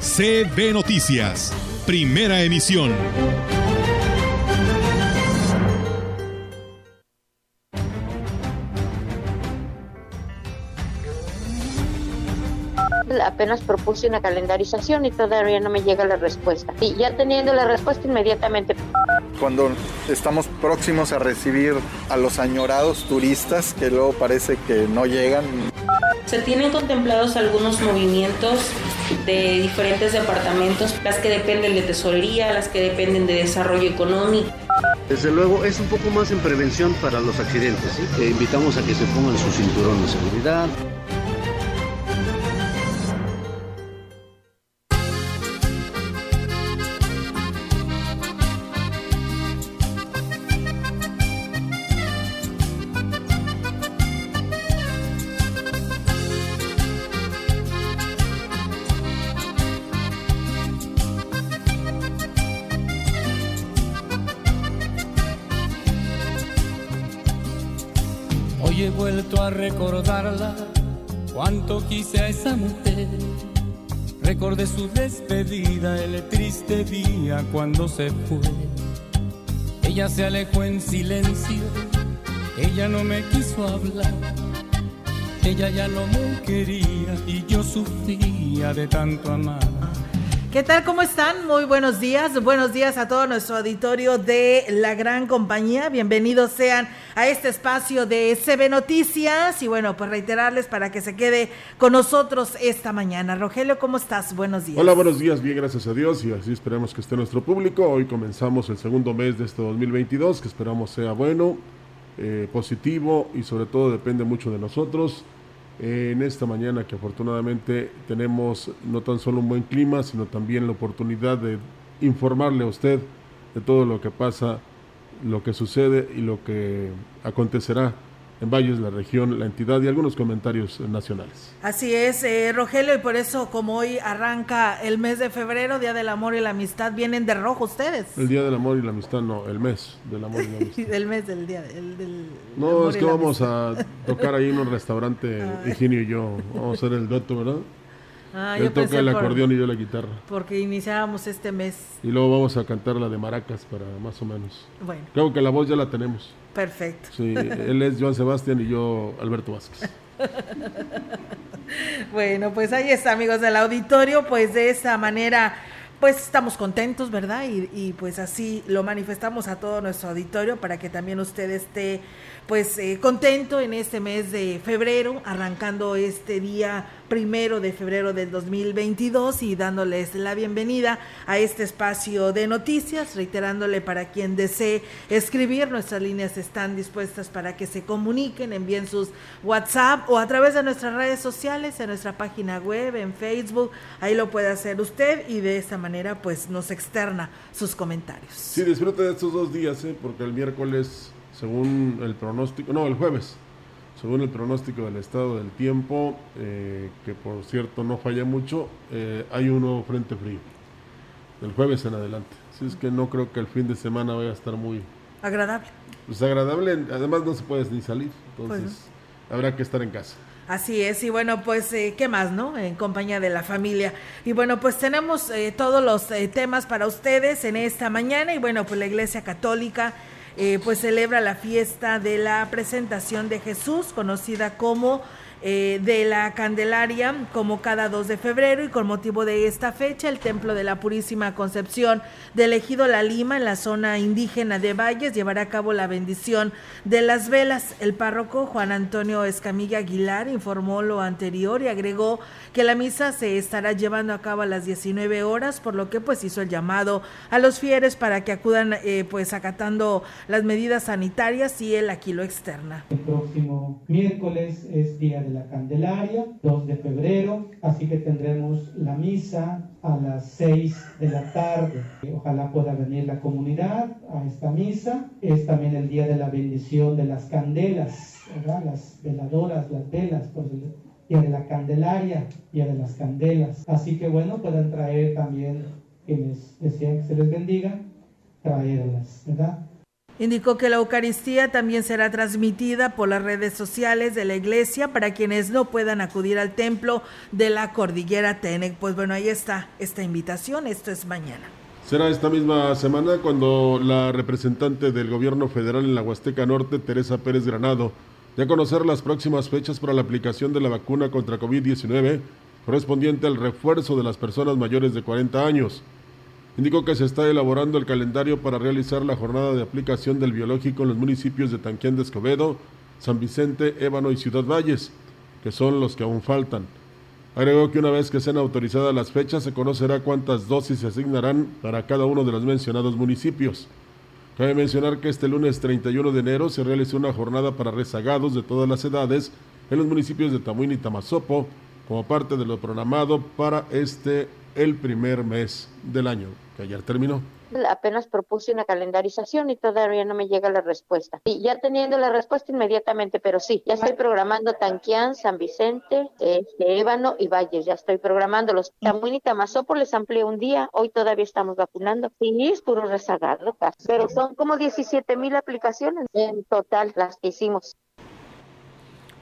CB Noticias, primera emisión. apenas propuse una calendarización y todavía no me llega la respuesta. Y ya teniendo la respuesta inmediatamente. Cuando estamos próximos a recibir a los añorados turistas que luego parece que no llegan. Se tienen contemplados algunos movimientos de diferentes departamentos, las que dependen de tesorería, las que dependen de desarrollo económico. Desde luego es un poco más en prevención para los accidentes. ¿sí? invitamos a que se pongan su cinturón de seguridad. Quise a esa mujer. Recordé su despedida, el triste día cuando se fue. Ella se alejó en silencio, ella no me quiso hablar. Ella ya no me quería y yo sufría de tanto amar. ¿Qué tal? ¿Cómo están? Muy buenos días. Buenos días a todo nuestro auditorio de la gran compañía. Bienvenidos sean a este espacio de CB Noticias. Y bueno, pues reiterarles para que se quede con nosotros esta mañana. Rogelio, ¿cómo estás? Buenos días. Hola, buenos días. Bien, gracias a Dios. Y así esperamos que esté nuestro público. Hoy comenzamos el segundo mes de este 2022, que esperamos sea bueno, eh, positivo y sobre todo depende mucho de nosotros en esta mañana que afortunadamente tenemos no tan solo un buen clima, sino también la oportunidad de informarle a usted de todo lo que pasa, lo que sucede y lo que acontecerá en Valles, la región, la entidad y algunos comentarios nacionales. Así es, eh, Rogelio, y por eso como hoy arranca el mes de febrero, Día del Amor y la Amistad, vienen de rojo ustedes. El Día del Amor y la Amistad, no, el mes del Amor y la Amistad. del mes del Día el, del No, es que vamos a tocar ahí en un restaurante, Higinio y yo, vamos a hacer el dueto, ¿verdad? Ah, Él toca el acordeón y yo la guitarra. Porque iniciábamos este mes. Y luego vamos a cantar la de maracas para más o menos. Bueno. Creo que la voz ya la tenemos. Perfecto. Sí, él es Joan Sebastián y yo Alberto Vázquez. bueno, pues ahí está, amigos del auditorio. Pues de esa manera pues estamos contentos, ¿verdad? Y, y, pues así lo manifestamos a todo nuestro auditorio para que también usted esté pues eh, contento en este mes de febrero, arrancando este día primero de febrero del 2022 y dándoles la bienvenida a este espacio de noticias, reiterándole para quien desee escribir, nuestras líneas están dispuestas para que se comuniquen, envíen sus WhatsApp o a través de nuestras redes sociales, en nuestra página web, en Facebook, ahí lo puede hacer usted y de esta manera pues nos externa sus comentarios. Sí, disfrute de estos dos días, ¿eh? porque el miércoles según el pronóstico, no, el jueves, según el pronóstico del estado del tiempo, eh, que por cierto no falla mucho, eh, hay un nuevo frente frío, el jueves en adelante. Así es que no creo que el fin de semana vaya a estar muy... Agradable. Pues agradable, además no se puede ni salir, entonces habrá que estar en casa. Así es, y bueno, pues, eh, ¿qué más, no? En compañía de la familia. Y bueno, pues tenemos todos los temas para ustedes en esta mañana, y bueno, pues la Iglesia Católica eh, pues celebra la fiesta de la presentación de Jesús, conocida como eh, de la Candelaria como cada 2 de febrero y con motivo de esta fecha el Templo de la Purísima Concepción del Ejido La Lima en la zona indígena de Valles llevará a cabo la bendición de las velas. El párroco Juan Antonio Escamilla Aguilar informó lo anterior y agregó que la misa se estará llevando a cabo a las 19 horas, por lo que pues hizo el llamado a los fieles para que acudan eh, pues acatando las medidas sanitarias y él aquí lo externa. El próximo miércoles es día de la Candelaria, 2 de febrero, así que tendremos la misa a las 6 de la tarde. Ojalá pueda venir la comunidad a esta misa. Es también el día de la bendición de las candelas, las veladoras, las velas, pues día de la Candelaria, día de las candelas. Así que bueno, puedan traer también quienes desean que se les bendiga, traerlas, ¿verdad? Indicó que la Eucaristía también será transmitida por las redes sociales de la iglesia para quienes no puedan acudir al templo de la cordillera Tenec. Pues bueno, ahí está esta invitación, esto es mañana. Será esta misma semana cuando la representante del gobierno federal en la Huasteca Norte, Teresa Pérez Granado, dé a conocer las próximas fechas para la aplicación de la vacuna contra COVID-19 correspondiente al refuerzo de las personas mayores de 40 años. Indicó que se está elaborando el calendario para realizar la jornada de aplicación del biológico en los municipios de Tanquián de Escobedo, San Vicente, Ébano y Ciudad Valles, que son los que aún faltan. Agregó que una vez que sean autorizadas las fechas se conocerá cuántas dosis se asignarán para cada uno de los mencionados municipios. Cabe mencionar que este lunes 31 de enero se realizó una jornada para rezagados de todas las edades en los municipios de Tamuín y Tamazopo como parte de lo programado para este el primer mes del año que ayer terminó. Apenas propuse una calendarización y todavía no me llega la respuesta. Y ya teniendo la respuesta inmediatamente, pero sí, ya estoy programando Tanquián, San Vicente, este, Ébano y Valles, ya estoy programando los Tamuín y Tamazopo, les amplié un día, hoy todavía estamos vacunando. Sí, es puro rezagado, pero son como 17 mil aplicaciones en total las que hicimos.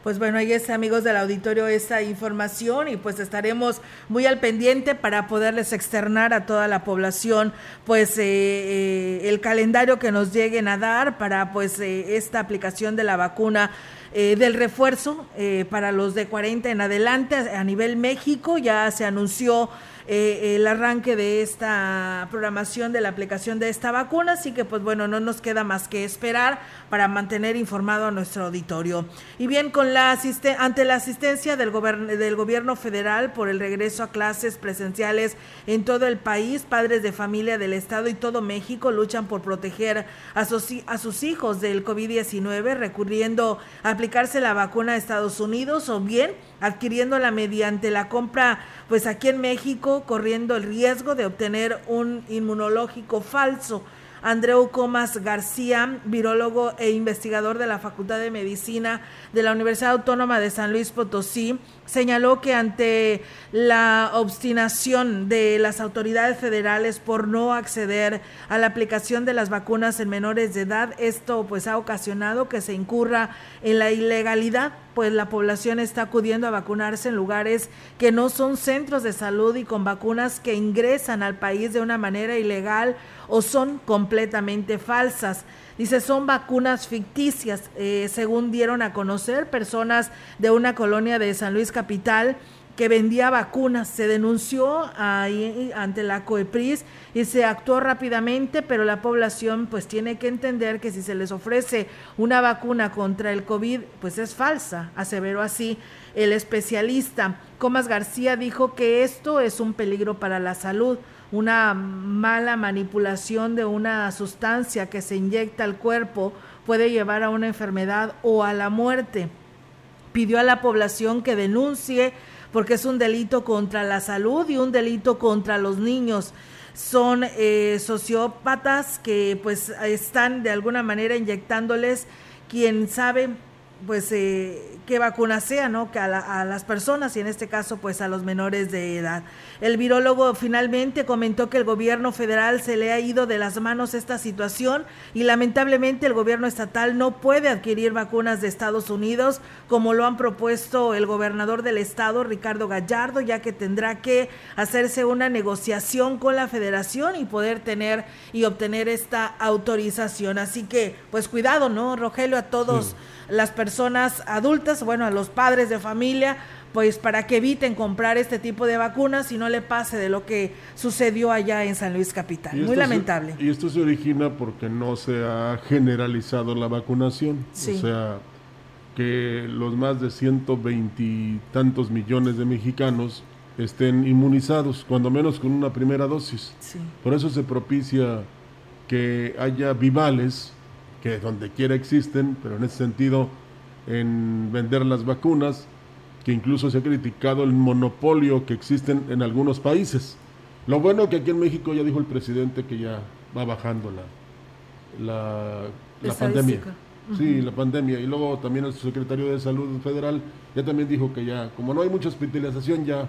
Pues bueno, ahí está, amigos del auditorio, esta información y pues estaremos muy al pendiente para poderles externar a toda la población pues eh, eh, el calendario que nos lleguen a dar para pues eh, esta aplicación de la vacuna del refuerzo para los de 40 en adelante a nivel México. Ya se anunció eh, el arranque de esta programación de la aplicación de esta vacuna, así que pues bueno, no nos queda más que esperar para mantener informado a nuestro auditorio. Y bien, con la ante la asistencia del, del gobierno federal por el regreso a clases presenciales en todo el país, padres de familia del Estado y todo México luchan por proteger a sus, a sus hijos del COVID-19, recurriendo a aplicarse la vacuna a Estados Unidos o bien adquiriéndola mediante la compra, pues aquí en México, corriendo el riesgo de obtener un inmunológico falso. Andreu Comas García, virólogo e investigador de la Facultad de Medicina de la Universidad Autónoma de San Luis Potosí, señaló que ante la obstinación de las autoridades federales por no acceder a la aplicación de las vacunas en menores de edad, esto pues ha ocasionado que se incurra en la ilegalidad, pues la población está acudiendo a vacunarse en lugares que no son centros de salud y con vacunas que ingresan al país de una manera ilegal o son completamente falsas. Dice, son vacunas ficticias, eh, según dieron a conocer personas de una colonia de San Luis Capital que vendía vacunas. Se denunció ahí ante la COEPRIS y se actuó rápidamente, pero la población pues tiene que entender que si se les ofrece una vacuna contra el COVID, pues es falsa, aseveró así el especialista. Comas García dijo que esto es un peligro para la salud una mala manipulación de una sustancia que se inyecta al cuerpo puede llevar a una enfermedad o a la muerte. Pidió a la población que denuncie porque es un delito contra la salud y un delito contra los niños. Son eh, sociópatas que pues están de alguna manera inyectándoles, quien sabe, pues eh, qué vacuna sea, ¿no? Que a, las personas y en este caso pues a los menores de edad. El virólogo finalmente comentó que el gobierno federal se le ha ido de las manos esta situación y lamentablemente el gobierno estatal no puede adquirir vacunas de Estados Unidos como lo han propuesto el gobernador del estado Ricardo Gallardo, ya que tendrá que hacerse una negociación con la federación y poder tener y obtener esta autorización. Así que pues cuidado, ¿no? Rogelio a todos las personas adultas, bueno, a los padres de familia, pues para que eviten comprar este tipo de vacunas y no le pase de lo que sucedió allá en San Luis Capital. Muy lamentable. y esto se origina porque no se ha generalizado la vacunación. O sea, que los más de 120 y tantos millones de mexicanos estén inmunizados, cuando menos con una primera dosis. Por eso se propicia que haya vivales que donde quiera existen, pero en ese sentido, en vender las vacunas, que incluso se ha criticado el monopolio que existen en algunos países. Lo bueno que aquí en México ya dijo el presidente que ya va bajando la, la, pandemia. Sí, la pandemia. Y luego también el secretario de Salud Federal ya también dijo que ya, como no hay mucha hospitalización, ya,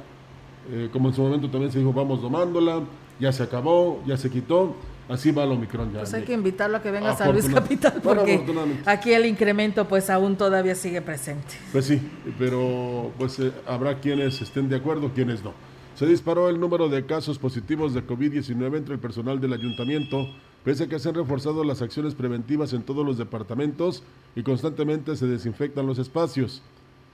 eh, como en su momento también se dijo, vamos domándola, ya se acabó, ya se quitó. Así va el Omicron ya. Pues hay que invitarlo a que venga a San Luis Capital porque aquí el incremento pues aún todavía sigue presente. Pues sí, pero pues eh, habrá quienes estén de acuerdo, quienes no. Se disparó el número de casos positivos de COVID-19 entre el personal del ayuntamiento, pese a que se han reforzado las acciones preventivas en todos los departamentos y constantemente se desinfectan los espacios.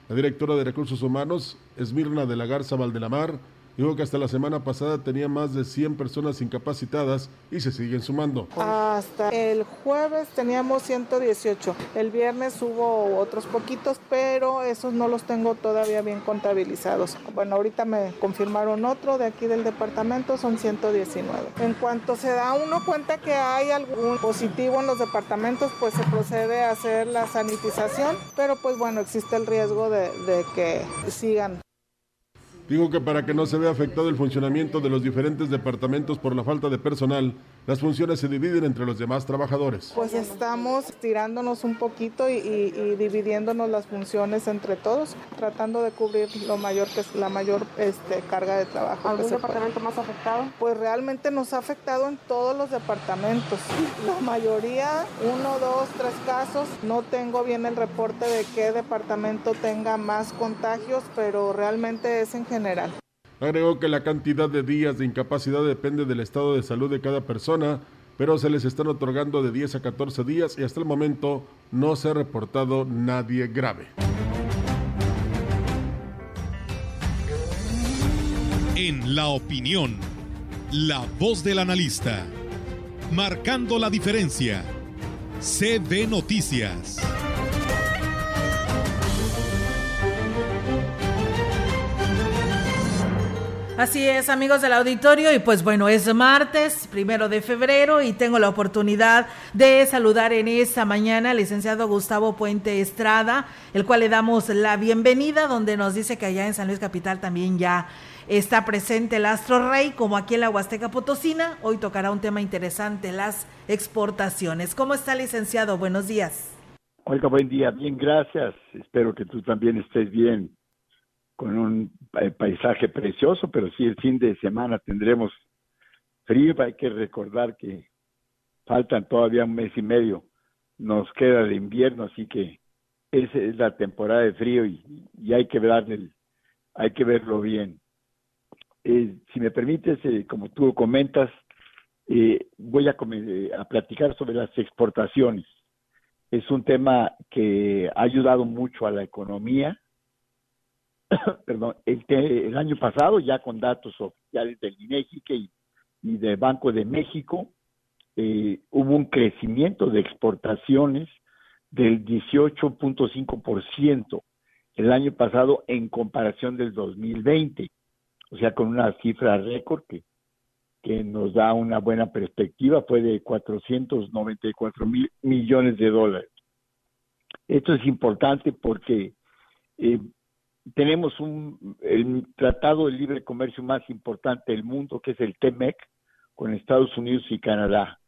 La directora de Recursos Humanos, Esmirna de la Garza Valdelamar, Dijo que hasta la semana pasada tenía más de 100 personas incapacitadas y se siguen sumando. Hasta el jueves teníamos 118. El viernes hubo otros poquitos, pero esos no los tengo todavía bien contabilizados. Bueno, ahorita me confirmaron otro de aquí del departamento, son 119. En cuanto se da uno cuenta que hay algún positivo en los departamentos, pues se procede a hacer la sanitización, pero pues bueno, existe el riesgo de, de que sigan Digo que para que no se vea afectado el funcionamiento de los diferentes departamentos por la falta de personal, las funciones se dividen entre los demás trabajadores. Pues estamos tirándonos un poquito y, dividiéndonos las funciones entre todos, tratando de cubrir lo mayor que es la mayor este, carga de trabajo. ¿Algún departamento más afectado? Pues realmente nos ha afectado en todos los departamentos. La mayoría, uno, dos, tres casos. No tengo bien el reporte de qué departamento tenga más contagios, pero realmente es en general. Agregó que la cantidad de días de incapacidad depende del estado de salud de cada persona, pero se les están otorgando de 10 a 14 días y hasta el momento no se ha reportado nadie grave. En la opinión, la voz del analista, marcando la diferencia. CB Noticias. Así es, amigos del auditorio, y pues bueno, es martes, primero de febrero, y tengo la oportunidad de saludar en esta mañana al licenciado Gustavo Puente Estrada, el cual le damos la bienvenida, donde nos dice que allá en San Luis Capital también ya está presente el Astro Rey, como aquí en la Huasteca Potosina. Hoy tocará un tema interesante, las exportaciones. ¿Cómo está, licenciado? Buenos días. Oiga, buen día, bien, gracias. Espero que tú también estés bien con un paisaje precioso, pero sí el fin de semana tendremos frío. Hay que recordar que faltan todavía un mes y medio. Nos queda el invierno, así que esa es la temporada de frío y, hay que darle, hay que verlo bien. Eh, si me permites, eh, como tú comentas, eh, voy a, a platicar sobre las exportaciones. Es un tema que ha ayudado mucho a la economía, perdón, el, año pasado, ya con datos oficiales del INEGI y, y del Banco de México, eh, hubo un crecimiento de exportaciones del 18.5% el año pasado en comparación del 2020, o sea, con una cifra récord que, que nos da una buena perspectiva, fue de 494 mil millones de dólares. Esto es importante porque eh, tenemos un, el tratado de libre comercio más importante del mundo, que es el TEMEC, con Estados Unidos y Canadá.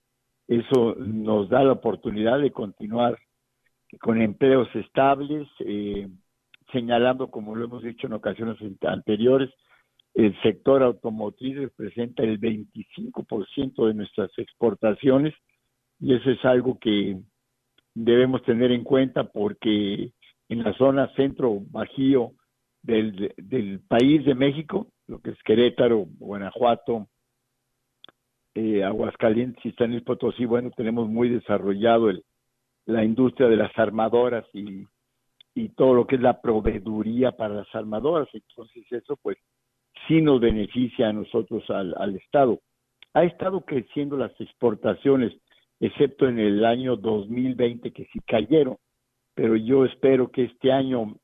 Eso nos da la oportunidad de continuar con empleos estables, eh, señalando, como lo hemos dicho en ocasiones anteriores, el sector automotriz representa el 25% de nuestras exportaciones y eso es algo que debemos tener en cuenta porque en la zona centro-bajío del, del país de México, lo que es Querétaro, Guanajuato, eh, Aguascalientes y San Luis Potosí, bueno, tenemos muy desarrollado el, la industria de las armadoras y, y todo lo que es la proveeduría para las armadoras. Entonces eso pues sí nos beneficia a nosotros al, al Estado. Ha estado creciendo las exportaciones, excepto en el año 2020 que sí cayeron, pero yo espero que este año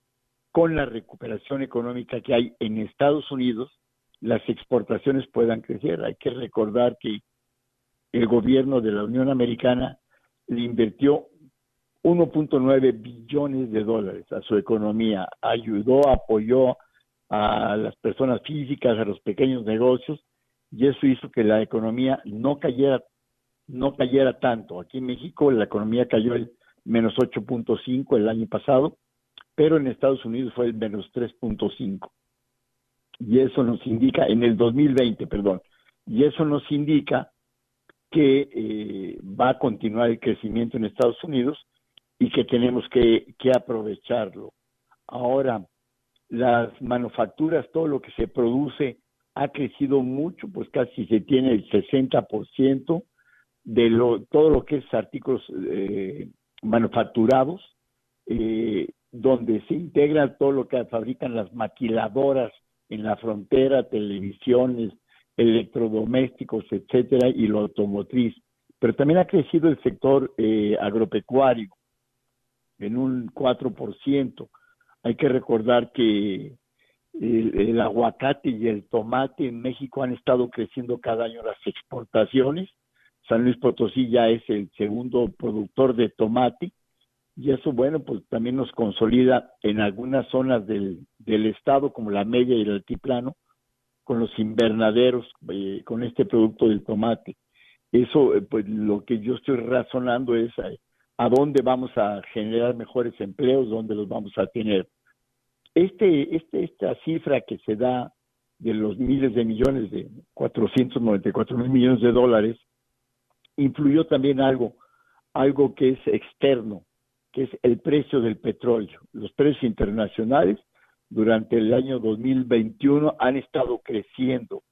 con la recuperación económica que hay en Estados Unidos, las exportaciones puedan crecer. Hay que recordar que el gobierno de la Unión Americana le invirtió 1.9 billones de dólares a su economía, ayudó, apoyó a las personas físicas, a los pequeños negocios, y eso hizo que la economía no cayera, no cayera tanto. Aquí en México la economía cayó el menos 8.5 el año pasado, pero en Estados Unidos fue el menos 3.5. Y eso nos indica, en el 2020, perdón, y eso nos indica que eh, va a continuar el crecimiento en Estados Unidos y que tenemos que, que aprovecharlo. Ahora, las manufacturas, todo lo que se produce ha crecido mucho, pues casi se tiene el 60% de lo, todo lo que es artículos eh, manufacturados, eh, donde se integra todo lo que fabrican las maquiladoras en la frontera, televisiones, electrodomésticos, etcétera, y lo automotriz. Pero también ha crecido el sector eh, agropecuario en un 4%. Hay que recordar que el, aguacate y el tomate en México han estado creciendo cada año las exportaciones. San Luis Potosí ya es el segundo productor de tomate y eso, bueno, pues también nos consolida en algunas zonas del, del estado, como la media y el altiplano, con los invernaderos, eh, con este producto del tomate. Eso, eh, pues lo que yo estoy razonando es eh, a dónde vamos a generar mejores empleos, dónde los vamos a tener. Este, este, esta cifra que se da de los miles de millones, de 494 mil millones de dólares, influyó también algo, algo que es externo, es el precio del petróleo. Los precios internacionales durante el año 2021 han estado creciendo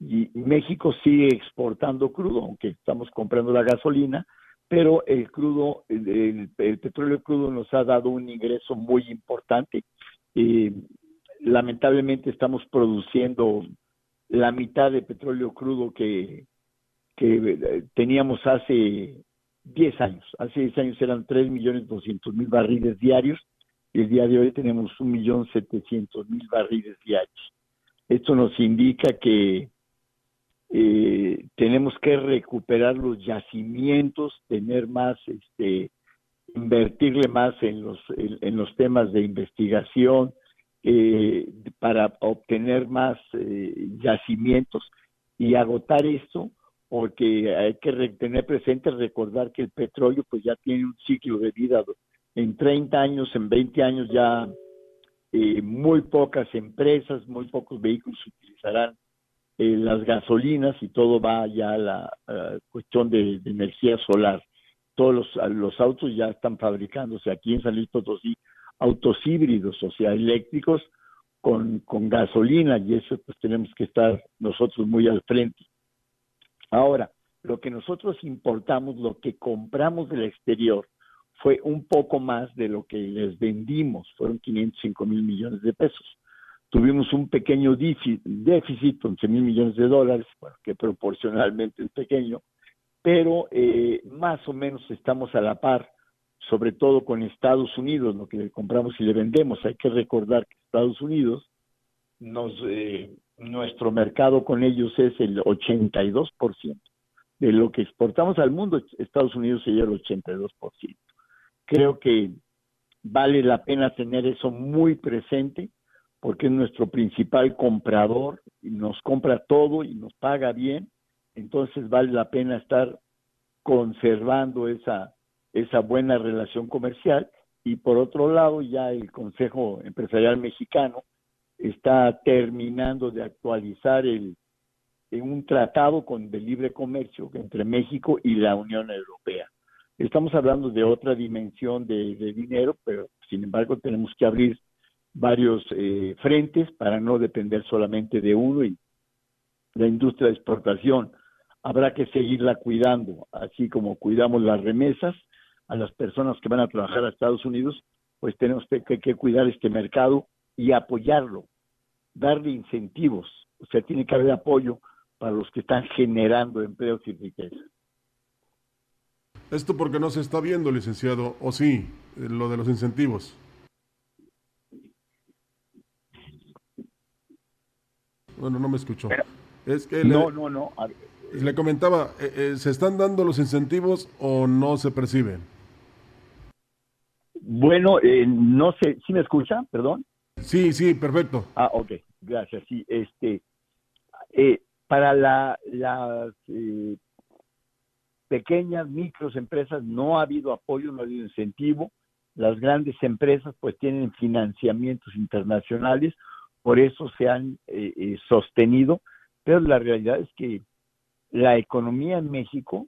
y México sigue exportando crudo, aunque estamos comprando la gasolina, pero el crudo, el, petróleo crudo nos ha dado un ingreso muy importante. y lamentablemente estamos produciendo la mitad de petróleo crudo que, que eh, teníamos hace 10 años. Hace 10 años eran 3.200.000 barriles diarios y el día de hoy tenemos 1.700.000 barriles diarios. Esto nos indica que eh, tenemos que recuperar los yacimientos, tener más, este, invertirle más en los, en, los temas de investigación eh, para obtener más eh, yacimientos y agotar esto porque hay que tener presente, recordar que el petróleo pues ya tiene un ciclo de vida en 30 años, en 20 años ya eh, muy pocas empresas, muy pocos vehículos utilizarán eh, las gasolinas y todo va ya a la cuestión de, energía solar. Todos los, autos ya están fabricándose aquí en San Luis Potosí, autos híbridos, o sea, eléctricos con, con gasolina y eso pues tenemos que estar nosotros muy al frente. Ahora, lo que nosotros importamos, lo que compramos del exterior, fue un poco más de lo que les vendimos, fueron 505 mil millones de pesos. Tuvimos un pequeño déficit, 11 mil millones de dólares, bueno, que proporcionalmente es pequeño, pero eh, más o menos estamos a la par, sobre todo con Estados Unidos, lo que le compramos y le vendemos. Hay que recordar que Estados Unidos nos eh, nuestro mercado con ellos es el 82%. De lo que exportamos al mundo, Estados Unidos sería el 82%. Creo que vale la pena tener eso muy presente porque es nuestro principal comprador y nos compra todo y nos paga bien. Entonces vale la pena estar conservando esa, esa buena relación comercial. Y por otro lado, ya el Consejo Empresarial Mexicano está terminando de actualizar el, un tratado con, de libre comercio entre México y la Unión Europea. Estamos hablando de otra dimensión de, dinero, pero sin embargo tenemos que abrir varios eh, frentes para no depender solamente de uno y la industria de exportación habrá que seguirla cuidando, así como cuidamos las remesas a las personas que van a trabajar a Estados Unidos, pues tenemos que cuidar este mercado y apoyarlo, darle incentivos, o sea, tiene que haber apoyo para los que están generando empleos y riqueza. Esto porque no se está viendo, licenciado, o sí, lo de los incentivos. Bueno, no me escuchó. es que no, no, no. Le comentaba, eh, eh, ¿se están dando los incentivos o no se perciben? Bueno, eh, no sé, ¿sí me escucha? Perdón. Sí, sí, perfecto. Ah, ok, gracias. Sí, este, eh, para la, las eh, pequeñas, micros empresas no ha habido apoyo, no ha habido incentivo. Las grandes empresas pues tienen financiamientos internacionales, por eso se han eh, sostenido, pero la realidad es que la economía en México,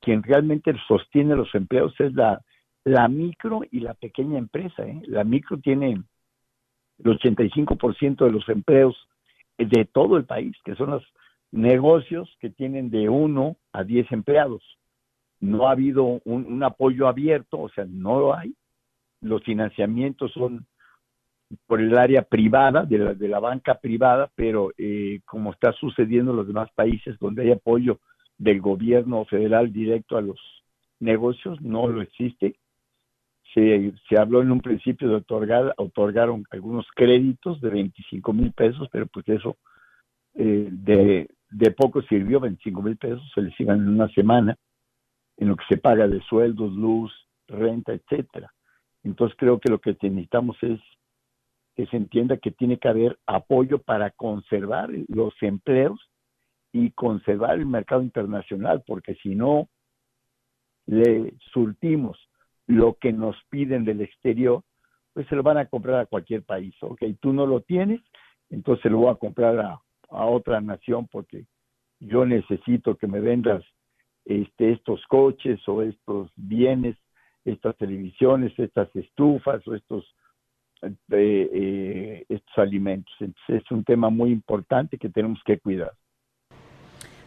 quien realmente sostiene los empleos es la, la micro y la pequeña empresa. La micro tiene el 85% de los empleos de todo el país, que son los negocios que tienen de 1 a 10 empleados. No ha habido un, apoyo abierto, o sea, no lo hay. Los financiamientos son por el área privada, de la, de la banca privada, pero eh, como está sucediendo en los demás países donde hay apoyo del gobierno federal directo a los negocios, no lo existe se, se habló en un principio de otorgar, otorgaron algunos créditos de 25 mil pesos, pero pues eso eh, de, de poco sirvió, 25 mil pesos se les iban en una semana, en lo que se paga de sueldos, luz, renta, etcétera. Entonces creo que lo que necesitamos es que se entienda que tiene que haber apoyo para conservar los empleos y conservar el mercado internacional, porque si no le surtimos lo que nos piden del exterior, pues se lo van a comprar a cualquier país. Ok, tú no lo tienes, entonces lo voy a comprar a, otra nación porque yo necesito que me vendas este, estos coches o estos bienes, estas televisiones, estas estufas o estos, eh, eh, estos alimentos. Entonces es un tema muy importante que tenemos que cuidar.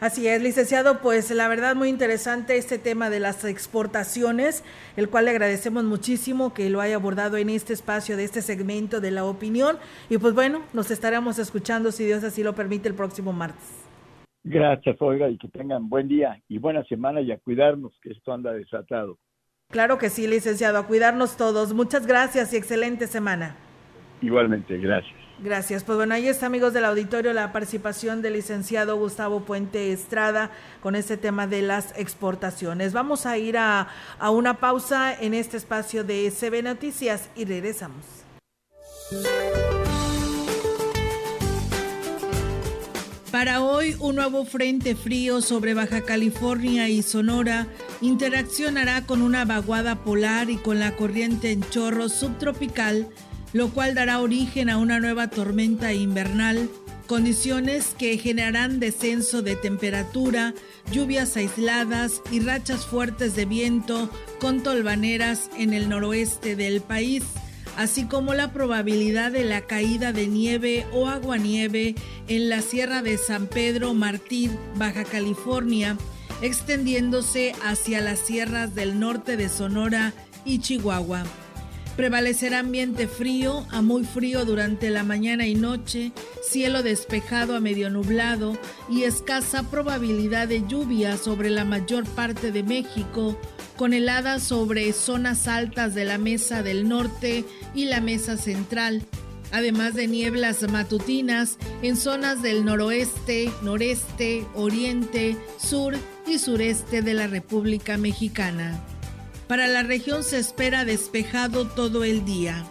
Así es, licenciado, pues la verdad muy interesante este tema de las exportaciones, el cual le agradecemos muchísimo que lo haya abordado en este espacio de este segmento de la opinión. Y pues bueno, nos estaremos escuchando, si Dios así lo permite, el próximo martes. Gracias, Olga, y que tengan buen día y buena semana y a cuidarnos, que esto anda desatado. Claro que sí, licenciado, a cuidarnos todos. Muchas gracias y excelente semana. Igualmente, gracias. Gracias. Pues bueno, ahí está, amigos del auditorio, la participación del licenciado Gustavo Puente Estrada con este tema de las exportaciones. Vamos a ir a, a una pausa en este espacio de CB Noticias y regresamos. Para hoy, un nuevo frente frío sobre Baja California y Sonora interaccionará con una vaguada polar y con la corriente en chorro subtropical lo cual dará origen a una nueva tormenta invernal, condiciones que generarán descenso de temperatura, lluvias aisladas y rachas fuertes de viento con tolvaneras en el noroeste del país, así como la probabilidad de la caída de nieve o aguanieve en la Sierra de San Pedro Martín, Baja California, extendiéndose hacia las sierras del norte de Sonora y Chihuahua. Prevalecerá ambiente frío a muy frío durante la mañana y noche, cielo despejado a medio nublado y escasa probabilidad de lluvia sobre la mayor parte de México, con heladas sobre zonas altas de la Mesa del Norte y la Mesa Central, además de nieblas matutinas en zonas del noroeste, noreste, oriente, sur y sureste de la República Mexicana. Para la región se espera despejado todo el día.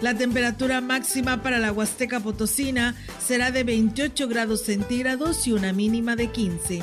La temperatura máxima para la Huasteca Potosina será de 28 grados centígrados y una mínima de 15.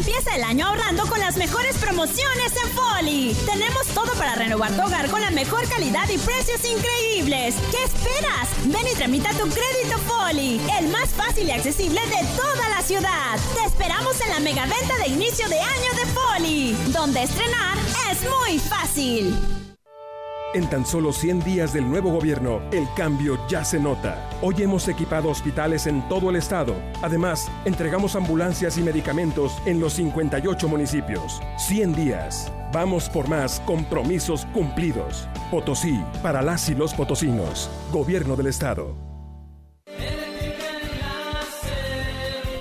Empieza el año ahorrando con las mejores promociones en Foli. Tenemos todo para renovar tu hogar con la mejor calidad y precios increíbles. ¿Qué esperas? Ven y tramita tu crédito Foli, el más fácil y accesible de toda la ciudad. Te esperamos en la mega venta de inicio de año de Foli, donde estrenar es muy fácil. En tan solo 100 días del nuevo gobierno, el cambio ya se nota. Hoy hemos equipado hospitales en todo el estado. Además, entregamos ambulancias y medicamentos en los 58 municipios. 100 días. Vamos por más compromisos cumplidos. Potosí, para las y los potosinos. Gobierno del Estado.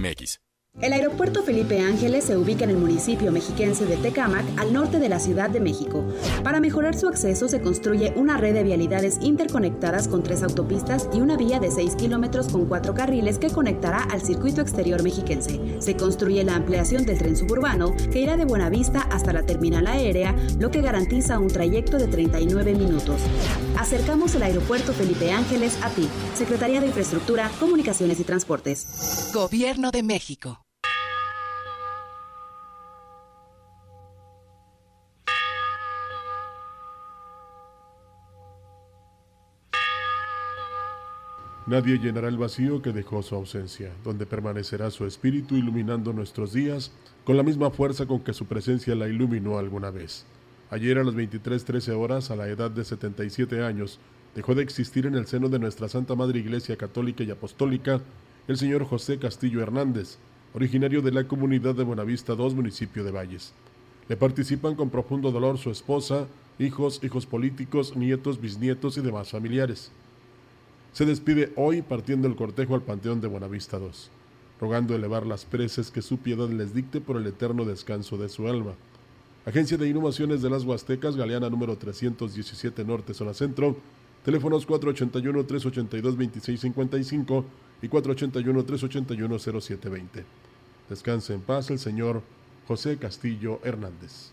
COFESE.mx. El aeropuerto Felipe Ángeles se ubica en el municipio mexiquense de Tecámac, al norte de la Ciudad de México. Para mejorar su acceso se construye una red de vialidades interconectadas con tres autopistas y una vía de 6 kilómetros con cuatro carriles que conectará al circuito exterior mexiquense. Se construye la ampliación del tren suburbano que irá de Buenavista hasta la terminal aérea, lo que garantiza un trayecto de 39 minutos. Acercamos el aeropuerto Felipe Ángeles a ti, Secretaría de Infraestructura, Comunicaciones y Transportes. Gobierno de México. Nadie llenará el vacío que dejó su ausencia, donde permanecerá su espíritu iluminando nuestros días con la misma fuerza con que su presencia la iluminó alguna vez. Ayer a las 23:13 horas, a la edad de 77 años, dejó de existir en el seno de nuestra Santa Madre Iglesia Católica y Apostólica el señor José Castillo Hernández, originario de la comunidad de Buenavista II, municipio de Valles. Le participan con profundo dolor su esposa, hijos, hijos políticos, nietos, bisnietos y demás familiares. Se despide hoy partiendo el cortejo al Panteón de Buenavista II, rogando elevar las preces que su piedad les dicte por el eterno descanso de su alma. Agencia de Inhumaciones de las Huastecas, Galeana número 317 Norte, Zona Centro, teléfonos 481-382-2655 y 481-381-0720. Descanse en paz el señor José Castillo Hernández.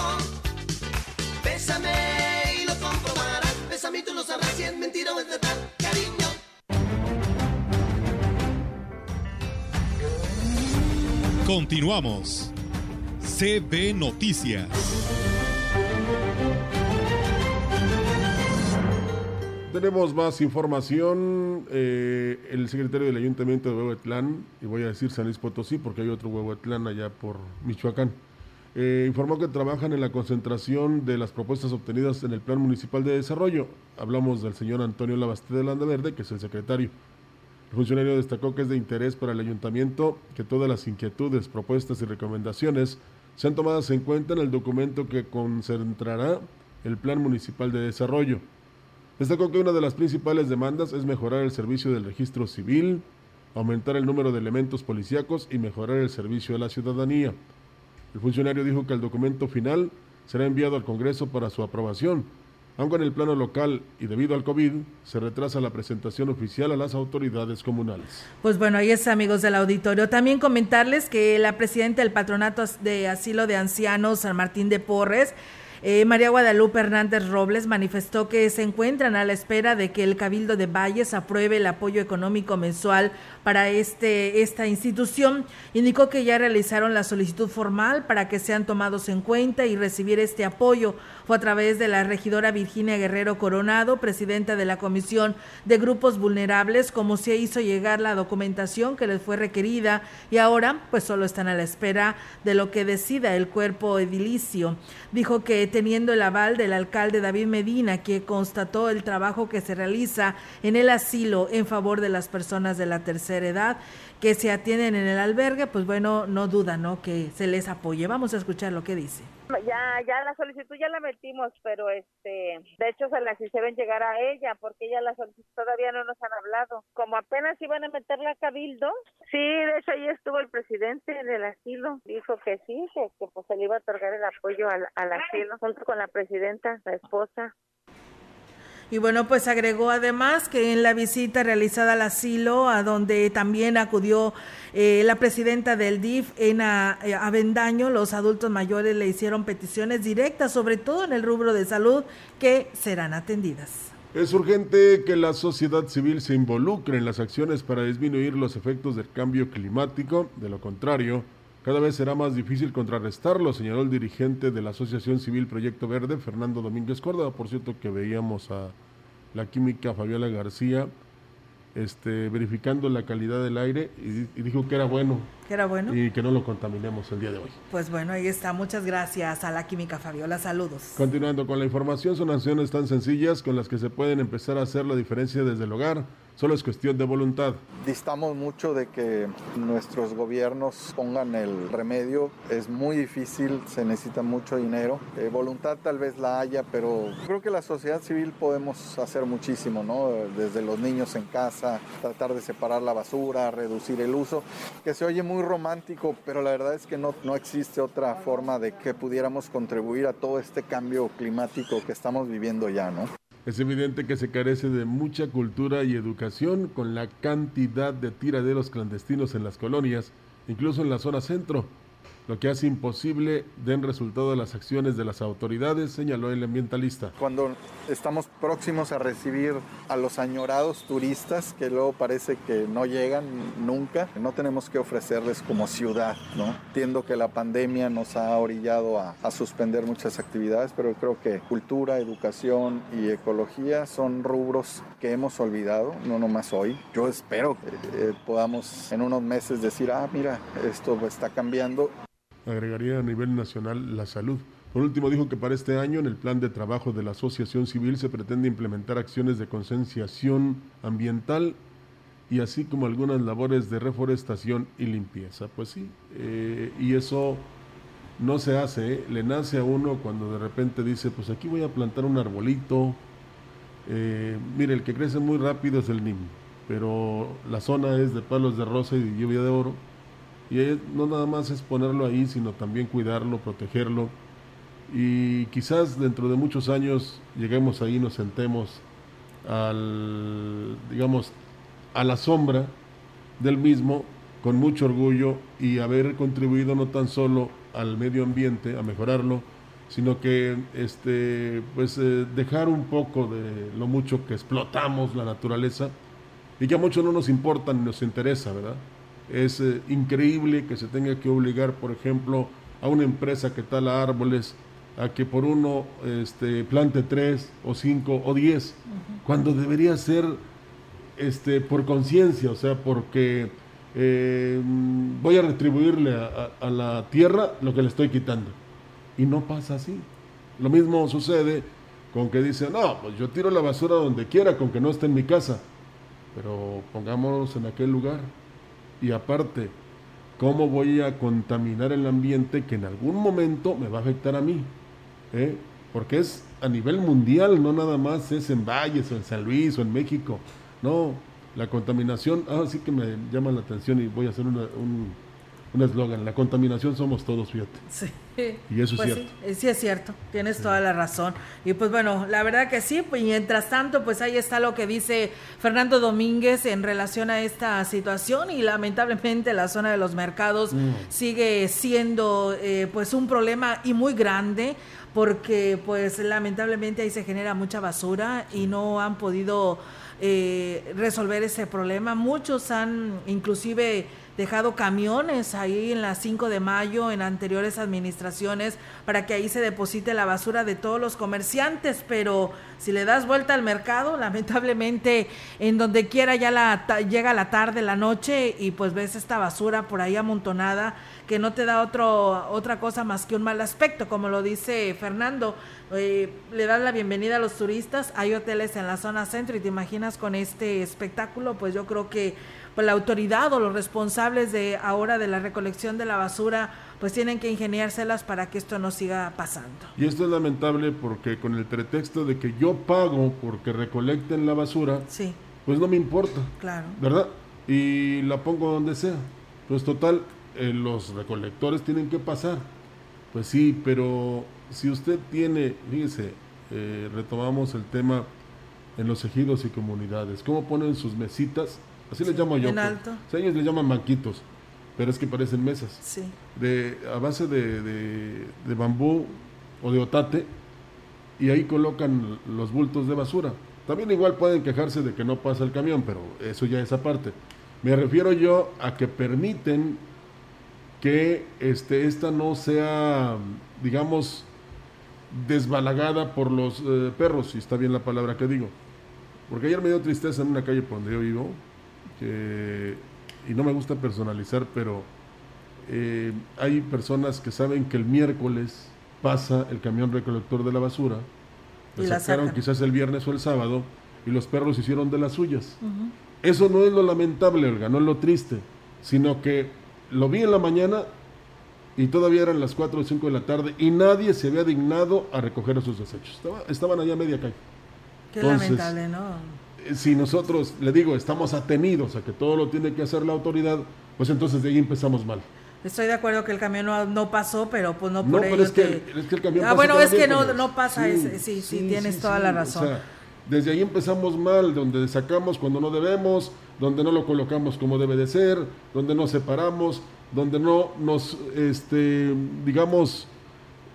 Continuamos. CB Noticias. Tenemos más información. Eh, el secretario del Ayuntamiento de Huehuetlán, y voy a decir San Luis Potosí porque hay otro Huehuetlán allá por Michoacán, eh, informó que trabajan en la concentración de las propuestas obtenidas en el Plan Municipal de Desarrollo. Hablamos del señor Antonio Labasté de Landaverde, que es el secretario. El funcionario destacó que es de interés para el ayuntamiento que todas las inquietudes, propuestas y recomendaciones sean tomadas en cuenta en el documento que concentrará el Plan Municipal de Desarrollo. Destacó que una de las principales demandas es mejorar el servicio del registro civil, aumentar el número de elementos policíacos y mejorar el servicio a la ciudadanía. El funcionario dijo que el documento final será enviado al Congreso para su aprobación. Aunque en el plano local y debido al COVID, se retrasa la presentación oficial a las autoridades comunales. Pues bueno, ahí es amigos del auditorio. También comentarles que la presidenta del Patronato de Asilo de Ancianos, San Martín de Porres, eh, María Guadalupe Hernández Robles manifestó que se encuentran a la espera de que el Cabildo de Valles apruebe el apoyo económico mensual para este, esta institución. Indicó que ya realizaron la solicitud formal para que sean tomados en cuenta y recibir este apoyo. Fue a través de la regidora Virginia Guerrero Coronado, presidenta de la Comisión de Grupos Vulnerables, como se hizo llegar la documentación que les fue requerida y ahora pues solo están a la espera de lo que decida el cuerpo edilicio. Dijo que teniendo el aval del alcalde David Medina, que constató el trabajo que se realiza en el asilo en favor de las personas de la tercera edad que se atienden en el albergue, pues bueno, no duda, ¿no? Que se les apoye. Vamos a escuchar lo que dice. Ya, ya la solicitud ya la metimos, pero este, de hecho se las hicieron llegar a ella, porque ella la solicitud todavía no nos han hablado. Como apenas iban a meterla a cabildo, sí, de hecho ahí estuvo el presidente del asilo, dijo que sí, que, pues se le iba a otorgar el apoyo al, al asilo, junto con la presidenta, la esposa. Y bueno, pues agregó además que en la visita realizada al asilo, a donde también acudió eh, la presidenta del DIF en eh, Avendaño, los adultos mayores le hicieron peticiones directas, sobre todo en el rubro de salud, que serán atendidas. Es urgente que la sociedad civil se involucre en las acciones para disminuir los efectos del cambio climático. De lo contrario, cada vez será más difícil contrarrestarlo, señaló el dirigente de la Asociación Civil Proyecto Verde, Fernando Domínguez Córdoba. Por cierto, que veíamos a la química Fabiola García este, verificando la calidad del aire y, dijo que era bueno. Que era bueno. Y que no lo contaminemos el día de hoy. Pues bueno, ahí está. Muchas gracias a la química Fabiola. Saludos. Continuando con la información, son acciones tan sencillas con las que se pueden empezar a hacer la diferencia desde el hogar Solo es cuestión de voluntad. Distamos mucho de que nuestros gobiernos pongan el remedio. Es muy difícil, se necesita mucho dinero. Eh, voluntad tal vez la haya, pero creo que la sociedad civil podemos hacer muchísimo, ¿no? Desde los niños en casa, tratar de separar la basura, reducir el uso, que se oye muy romántico, pero la verdad es que no, no existe otra forma de que pudiéramos contribuir a todo este cambio climático que estamos viviendo ya, ¿no? Es evidente que se carece de mucha cultura y educación con la cantidad de tiraderos clandestinos en las colonias, incluso en la zona centro lo que hace imposible den resultado a las acciones de las autoridades, señaló el ambientalista. Cuando estamos próximos a recibir a los añorados turistas que luego parece que no llegan nunca, no tenemos que ofrecerles como ciudad, ¿no? Entiendo que la pandemia nos ha orillado a, suspender muchas actividades, pero creo que cultura, educación y ecología son rubros que hemos olvidado, no nomás hoy. Yo espero que eh, podamos en unos meses decir, ah, mira, esto está cambiando agregaría a nivel nacional la salud. Por último, dijo que para este año en el plan de trabajo de la Asociación Civil se pretende implementar acciones de concienciación ambiental y así como algunas labores de reforestación y limpieza. Pues sí, eh, y eso no se hace, ¿eh? le nace a uno cuando de repente dice, pues aquí voy a plantar un arbolito. Eh, mire, el que crece muy rápido es el niño, pero la zona es de palos de rosa y de lluvia de oro y no nada más es ponerlo ahí, sino también cuidarlo, protegerlo. Y quizás dentro de muchos años lleguemos ahí, nos sentemos al, digamos, a la sombra del mismo con mucho orgullo y haber contribuido no tan solo al medio ambiente, a mejorarlo, sino que este, pues, eh, dejar un poco de lo mucho que explotamos la naturaleza y que a muchos no nos importa ni nos interesa, ¿verdad? Es eh, increíble que se tenga que obligar, por ejemplo, a una empresa que tala árboles a que por uno este, plante tres o cinco o diez, cuando debería ser este, por conciencia, o sea, porque eh, voy a retribuirle a, la tierra lo que le estoy quitando. Y no pasa así. Lo mismo sucede con que dice, no, pues yo tiro la basura donde quiera, con que no esté en mi casa, pero pongámonos en aquel lugar y aparte, ¿cómo voy a contaminar el ambiente que en algún momento me va a afectar a mí? ¿Eh? Porque es a nivel mundial, no nada más es en Valles o en San Luis o en México. No, la contaminación, ah, sí que me llama la atención y voy a hacer un, un eslogan, la contaminación somos todos, fíjate. Sí. Y eso es Pues cierto. Sí, sí es cierto, tienes toda la razón. Y pues bueno, la verdad que sí, pues mientras tanto, pues ahí está lo que dice Fernando Domínguez en relación a esta situación y lamentablemente la zona de los mercados Mm. sigue siendo eh, pues un problema y muy grande porque pues lamentablemente ahí se genera mucha basura y no han podido eh, resolver ese problema. Muchos han inclusive dejado camiones ahí en las 5 de mayo, en anteriores administraciones, para que ahí se deposite la basura de todos los comerciantes, pero si le das vuelta al mercado, lamentablemente en donde quiera ya la, llega la tarde, la noche, y pues ves esta basura por ahí amontonada que no te da otro, otra cosa más que un mal aspecto, como lo dice Fernando. Eh, le das la bienvenida a los turistas, hay hoteles en la zona centro y te imaginas con este espectáculo, pues yo creo que pues, la autoridad o los responsables de ahora de la recolección de la basura, pues tienen que ingeniárselas para que esto no siga pasando. Y esto es lamentable porque con el pretexto de que yo pago porque recolecten la basura, Sí, pues no me importa, claro. ¿verdad? Y la pongo donde sea. Pues total, eh, los recolectores tienen que pasar. Pues sí, pero si usted tiene, fíjese, eh, retomamos el tema en los ejidos y comunidades, cómo ponen sus mesitas, así les llamo yo. en pues. alto. O sea, ellos les llaman banquitos, pero es que parecen mesas. Sí. De, a base de, de- de bambú o de otate, y ahí colocan los bultos de basura. También igual pueden quejarse de que no pasa el camión, pero eso ya es aparte. Me refiero yo a que permiten que este, esta no sea, digamos, desbalagada por los eh, perros, si está bien la palabra que digo. Porque ayer me dio tristeza en una calle por donde yo vivo, que- y no me gusta personalizar, pero eh, hay personas que saben que el miércoles pasa el camión recolector de la basura, lo sacaron quizás el viernes o el sábado, y los perros hicieron de las suyas. Eso no es lo lamentable, Olga, no es lo triste, sino que lo vi en la mañana y todavía eran las 4 o 5 de la tarde y nadie se había dignado a recoger esos desechos. Estaba- estaban allá a media calle. Qué Entonces, lamentable, ¿no? Si nosotros, le digo, estamos atenidos a que todo lo tiene que hacer la autoridad, pues entonces de ahí empezamos mal. Estoy de acuerdo que el camión no, no pasó, pero pues no No, por pero ello es que, es que el camión Ah, pasa bueno, es que no, miércoles. no pasa ese, sí, sí, tienes toda la sí, razón. o sea, desde ahí empezamos mal, donde sacamos cuando no debemos, donde no lo colocamos como debe de ser, donde no separamos, donde no nos, este, digamos,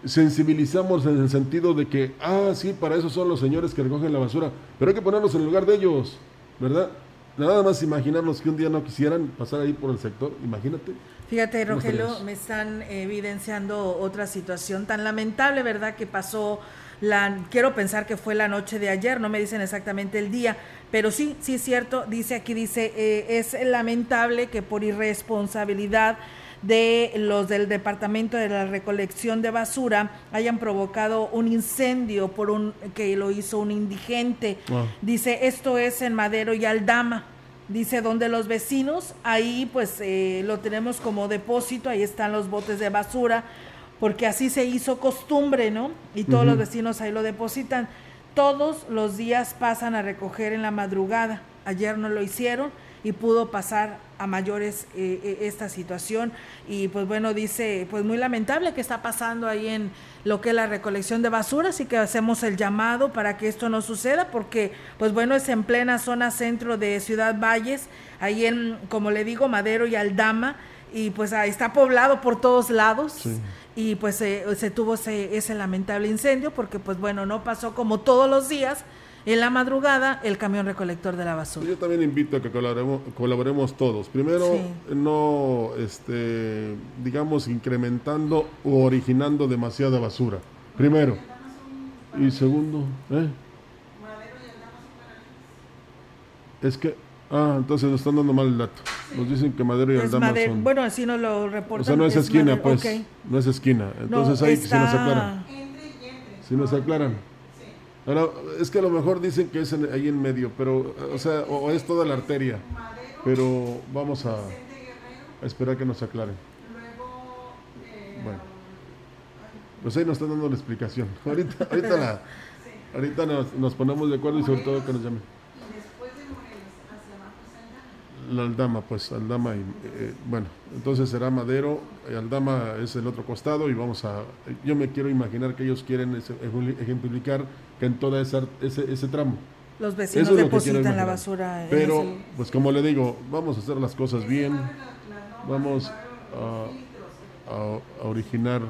sensibilizamos en el sentido de que, ah, sí, para eso son los señores que recogen la basura, pero hay que ponernos en el lugar de ellos, ¿verdad? Nada más imaginarnos que un día no quisieran pasar ahí por el sector, imagínate. Fíjate, ¿Cómo Rogelio, me están evidenciando otra situación tan lamentable, ¿verdad? Que pasó, la, quiero pensar que fue la noche de ayer, no me dicen exactamente el día, pero sí, sí es cierto, dice aquí, dice, eh, es lamentable que por irresponsabilidad de los del Departamento de la Recolección de Basura hayan provocado un incendio por un que lo hizo un indigente. Ah. Dice, esto es en Madero y Aldama. Dice, donde los vecinos, ahí pues eh, lo tenemos como depósito, ahí están los botes de basura, porque así se hizo costumbre, ¿no? Y todos los vecinos ahí lo depositan. Todos los días pasan a recoger en la madrugada. Ayer no lo hicieron y pudo pasar a mayores eh, eh, esta situación. Y pues bueno, dice, pues muy lamentable que está pasando ahí en lo que es la recolección de basura, así que hacemos el llamado para que esto no suceda, porque pues bueno, es en plena zona centro de Ciudad Valles, ahí en, como le digo, Madero y Aldama, y pues ahí está poblado por todos lados. Y pues eh, se tuvo ese, ese lamentable incendio porque pues bueno, no pasó como todos los días en la madrugada el camión recolector de la basura. Yo también invito a que colaboremos, colaboremos todos. Primero, Sí. no, este, digamos, incrementando o originando demasiada basura. Primero. Y segundo, ¿eh? Es que, ah, entonces nos están dando mal el dato. Nos dicen que Madero y Es Aldama Madero- son... bueno, así nos lo reportan. O sea, no es esquina, Madero, pues. No es esquina. No, Entonces ahí sí está- nos aclaran. Sí nos aclaran. Ahora, es que a lo mejor dicen que es en- ahí en medio, pero, o sea, o, es toda la arteria. Pero vamos a, a esperar que nos aclaren. Bueno. Pues ahí nos están dando la explicación. Ahorita, ahorita, la, ahorita nos, nos ponemos de acuerdo y sobre todo que nos llamen. La Aldama, pues Aldama y eh, bueno, entonces será Madero, Aldama es el otro costado y vamos a, yo me quiero imaginar que ellos quieren ejemplificar que en toda esa, ese, ese tramo. Los Eso vecinos es lo que depositan la basura. en Pero, ese- pues como le digo, vamos a hacer las cosas bien, vamos a, a- a originar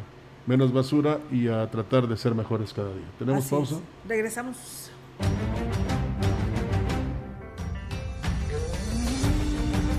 menos basura y a tratar de ser mejores cada día. ¿Tenemos Así pausa? es. Regresamos.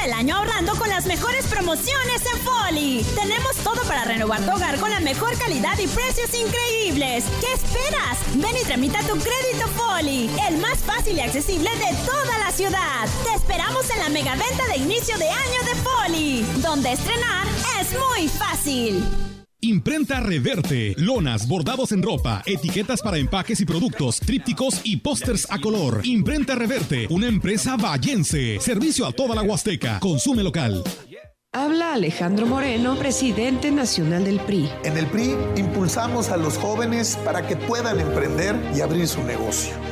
El año ahorrando con las mejores promociones en Foli. Tenemos todo para renovar tu hogar con la mejor calidad y precios increíbles. ¿Qué esperas? Ven y tramita tu crédito Foli, el más fácil y accesible de toda la ciudad. Te esperamos en la mega venta de inicio de año de Foli, donde estrenar es muy fácil. Imprenta Reverte, lonas, bordados en ropa, etiquetas para empaques y productos, trípticos y pósters a color. Imprenta Reverte, una empresa vallense. Servicio a toda la Huasteca. Consume local. Habla Alejandro Moreno, presidente nacional del PRI. En el PRI impulsamos a los jóvenes para que puedan emprender y abrir su negocio.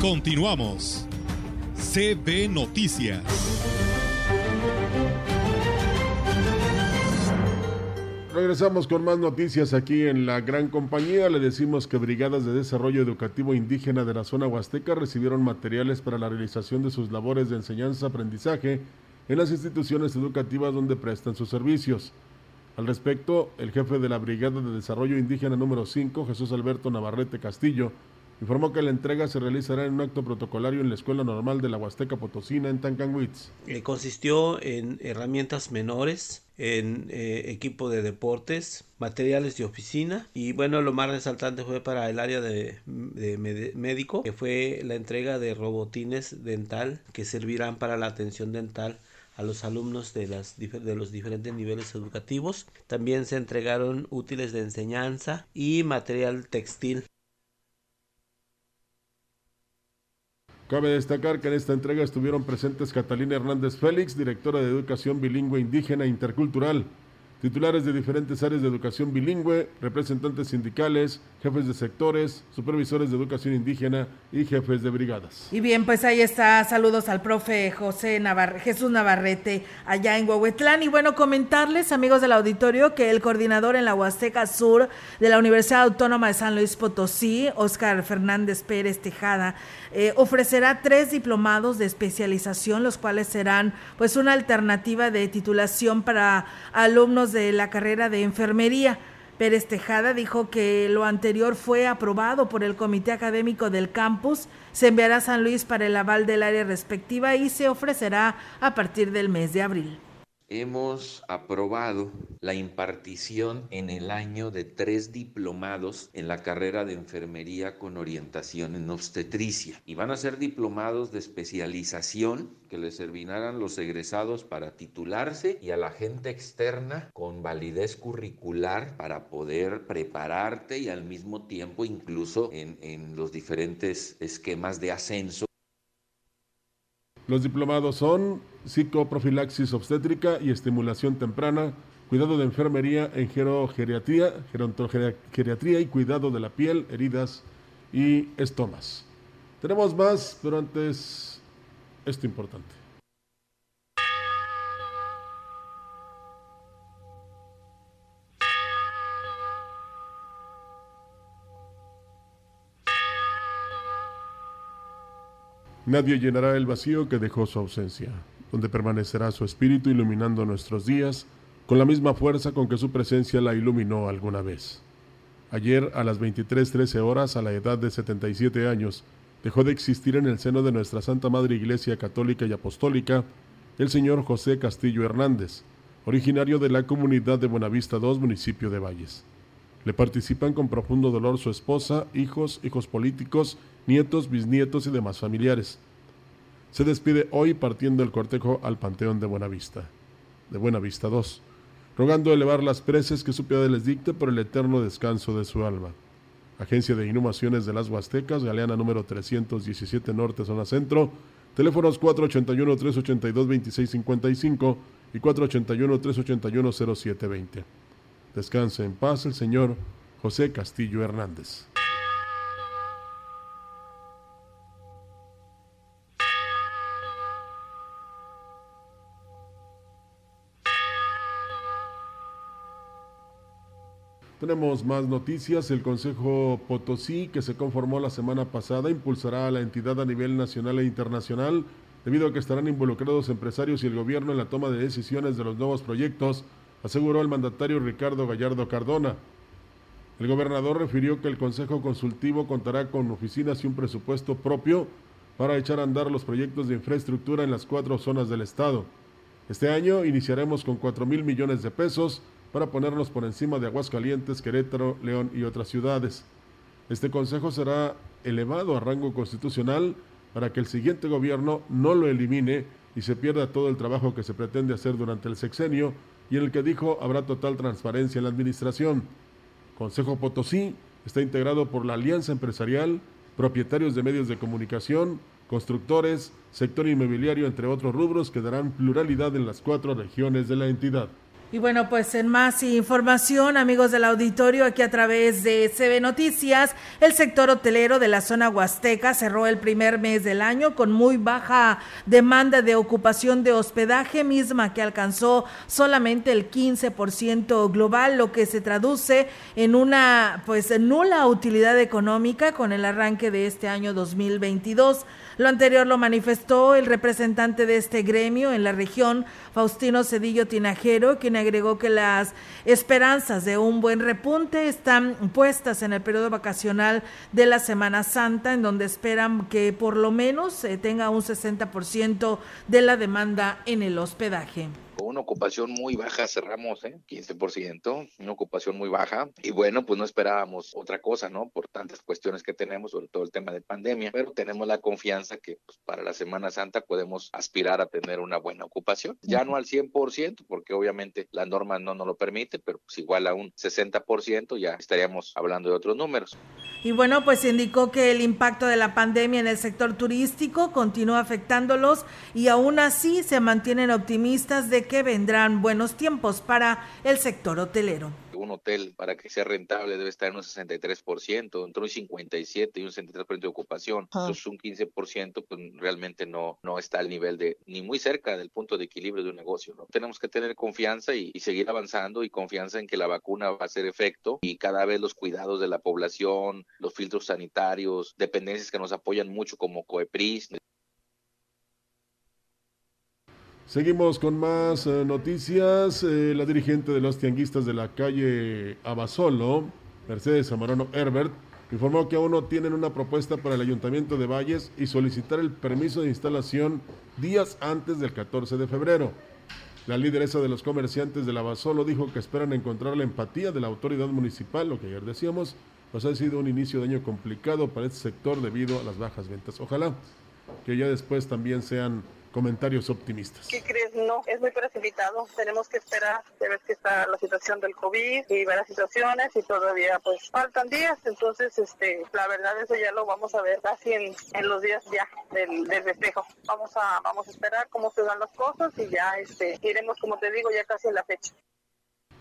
Continuamos. CB Noticias. Regresamos con más noticias aquí en la gran compañía. Le decimos que brigadas de desarrollo educativo indígena de la zona huasteca recibieron materiales para la realización de sus labores de enseñanza-aprendizaje en las instituciones educativas donde prestan sus servicios. Al respecto, el jefe de la Brigada de Desarrollo Indígena número 5, Jesús Alberto Navarrete Castillo, informó que la entrega se realizará en un acto protocolario en la Escuela Normal de la Huasteca Potosina en Tancanwitz. Eh, consistió en herramientas menores, en eh, equipo de deportes, materiales de oficina y bueno, lo más resaltante fue para el área de, médico, que fue la entrega de robotines dental que servirán para la atención dental a los alumnos de, las, de los diferentes niveles educativos. También se entregaron útiles de enseñanza y material textil. Cabe destacar que en esta entrega estuvieron presentes Catalina Hernández Félix, directora de Educación Bilingüe Indígena e Intercultural, titulares de diferentes áreas de educación bilingüe, representantes sindicales, jefes de sectores, supervisores de educación indígena y jefes de brigadas. Y bien, pues ahí está. Saludos al profe José Navar Jesús Navarrete allá en Huehuetlán. Y bueno, comentarles, amigos del auditorio, que el coordinador en la Huasteca Sur de la Universidad Autónoma de San Luis Potosí, Óscar Fernández Pérez Tejada, eh, ofrecerá tres diplomados de especialización, los cuales serán pues una alternativa de titulación para alumnos de la carrera de enfermería. Pérez Tejada dijo que lo anterior fue aprobado por el Comité Académico del Campus, se enviará a San Luis para el aval del área respectiva y se ofrecerá a partir del mes de abril. Hemos aprobado la impartición en el año de tres diplomados en la carrera de enfermería con orientación en obstetricia. Y van a ser diplomados de especialización que les servirán los egresados para titularse y a la gente externa con validez curricular para poder prepararte y al mismo tiempo incluso en, en los diferentes esquemas de ascenso los diplomados son psicoprofilaxis obstétrica y estimulación temprana, cuidado de enfermería en gerogeriatría, gerontogeriatría y cuidado de la piel, heridas y estomas. Tenemos más, pero antes esto importante. Nadie llenará el vacío que dejó su ausencia, donde permanecerá su espíritu iluminando nuestros días con la misma fuerza con que su presencia la iluminó alguna vez. Ayer, a las 23.13 horas, a la edad de 77 años, dejó de existir en el seno de nuestra Santa Madre Iglesia Católica y Apostólica el señor José Castillo Hernández, originario de la comunidad de Buenavista II, municipio de Valles. Le participan con profundo dolor su esposa, hijos, hijos políticos nietos, bisnietos y demás familiares. Se despide hoy partiendo el cortejo al Panteón de Buenavista, de Buenavista II, rogando elevar las preces que su piedad les dicte por el eterno descanso de su alma. Agencia de Inhumaciones de las Huastecas, Galeana número 317 Norte, Zona Centro, teléfonos 481-382-2655 y 481-381-0720. Descanse en paz el señor José Castillo Hernández. Tenemos más noticias. El Consejo Potosí, que se conformó la semana pasada, impulsará a la entidad a nivel nacional e internacional, debido a que estarán involucrados empresarios y el gobierno en la toma de decisiones de los nuevos proyectos, aseguró el mandatario Ricardo Gallardo Cardona. El gobernador refirió que el Consejo Consultivo contará con oficinas y un presupuesto propio para echar a andar los proyectos de infraestructura en las cuatro zonas del Estado. Este año iniciaremos con 4 mil millones de pesos para ponernos por encima de Aguascalientes, Querétaro, León y otras ciudades. Este consejo será elevado a rango constitucional para que el siguiente gobierno no lo elimine y se pierda todo el trabajo que se pretende hacer durante el sexenio y en el que dijo habrá total transparencia en la administración. Consejo Potosí está integrado por la Alianza Empresarial, propietarios de medios de comunicación, constructores, sector inmobiliario, entre otros rubros que darán pluralidad en las cuatro regiones de la entidad. Y bueno, pues en más información, amigos del auditorio, aquí a través de CB Noticias, el sector hotelero de la zona huasteca cerró el primer mes del año con muy baja demanda de ocupación de hospedaje, misma que alcanzó solamente el 15% global, lo que se traduce en una pues nula utilidad económica con el arranque de este año 2022. Lo anterior lo manifestó el representante de este gremio en la región, Faustino Cedillo Tinajero, quien agregó que las esperanzas de un buen repunte están puestas en el periodo vacacional de la Semana Santa, en donde esperan que por lo menos se tenga un 60% de la demanda en el hospedaje una ocupación muy baja, cerramos, ¿eh? 15%, una ocupación muy baja. Y bueno, pues no esperábamos otra cosa, ¿no? Por tantas cuestiones que tenemos, sobre todo el tema de pandemia, pero tenemos la confianza que pues, para la Semana Santa podemos aspirar a tener una buena ocupación. Ya no al 100%, porque obviamente la norma no nos lo permite, pero pues igual a un 60% ya estaríamos hablando de otros números. Y bueno, pues indicó que el impacto de la pandemia en el sector turístico continúa afectándolos y aún así se mantienen optimistas de que vendrán buenos tiempos para el sector hotelero un hotel para que sea rentable debe estar en un 63%, entre un 57 y un 63% de ocupación. Entonces un 15% pues realmente no, no está al nivel de, ni muy cerca del punto de equilibrio de un negocio. ¿no? Tenemos que tener confianza y, y seguir avanzando y confianza en que la vacuna va a hacer efecto y cada vez los cuidados de la población, los filtros sanitarios, dependencias que nos apoyan mucho como COEPRIS, Seguimos con más eh, noticias. Eh, la dirigente de los tianguistas de la calle Abasolo, Mercedes Amarano Herbert, informó que aún no tienen una propuesta para el Ayuntamiento de Valles y solicitar el permiso de instalación días antes del 14 de febrero. La lideresa de los comerciantes de la Basolo dijo que esperan encontrar la empatía de la autoridad municipal, lo que ayer decíamos, pues ha sido un inicio de año complicado para este sector debido a las bajas ventas. Ojalá que ya después también sean comentarios optimistas. ¿Qué crees? No, es muy precipitado. Tenemos que esperar de ver qué está la situación del COVID y ver las situaciones y todavía pues faltan días. Entonces, este, la verdad eso ya lo vamos a ver casi en, en los días ya del, del festejo. Vamos a, vamos a esperar cómo se dan las cosas y ya este, iremos, como te digo, ya casi en la fecha.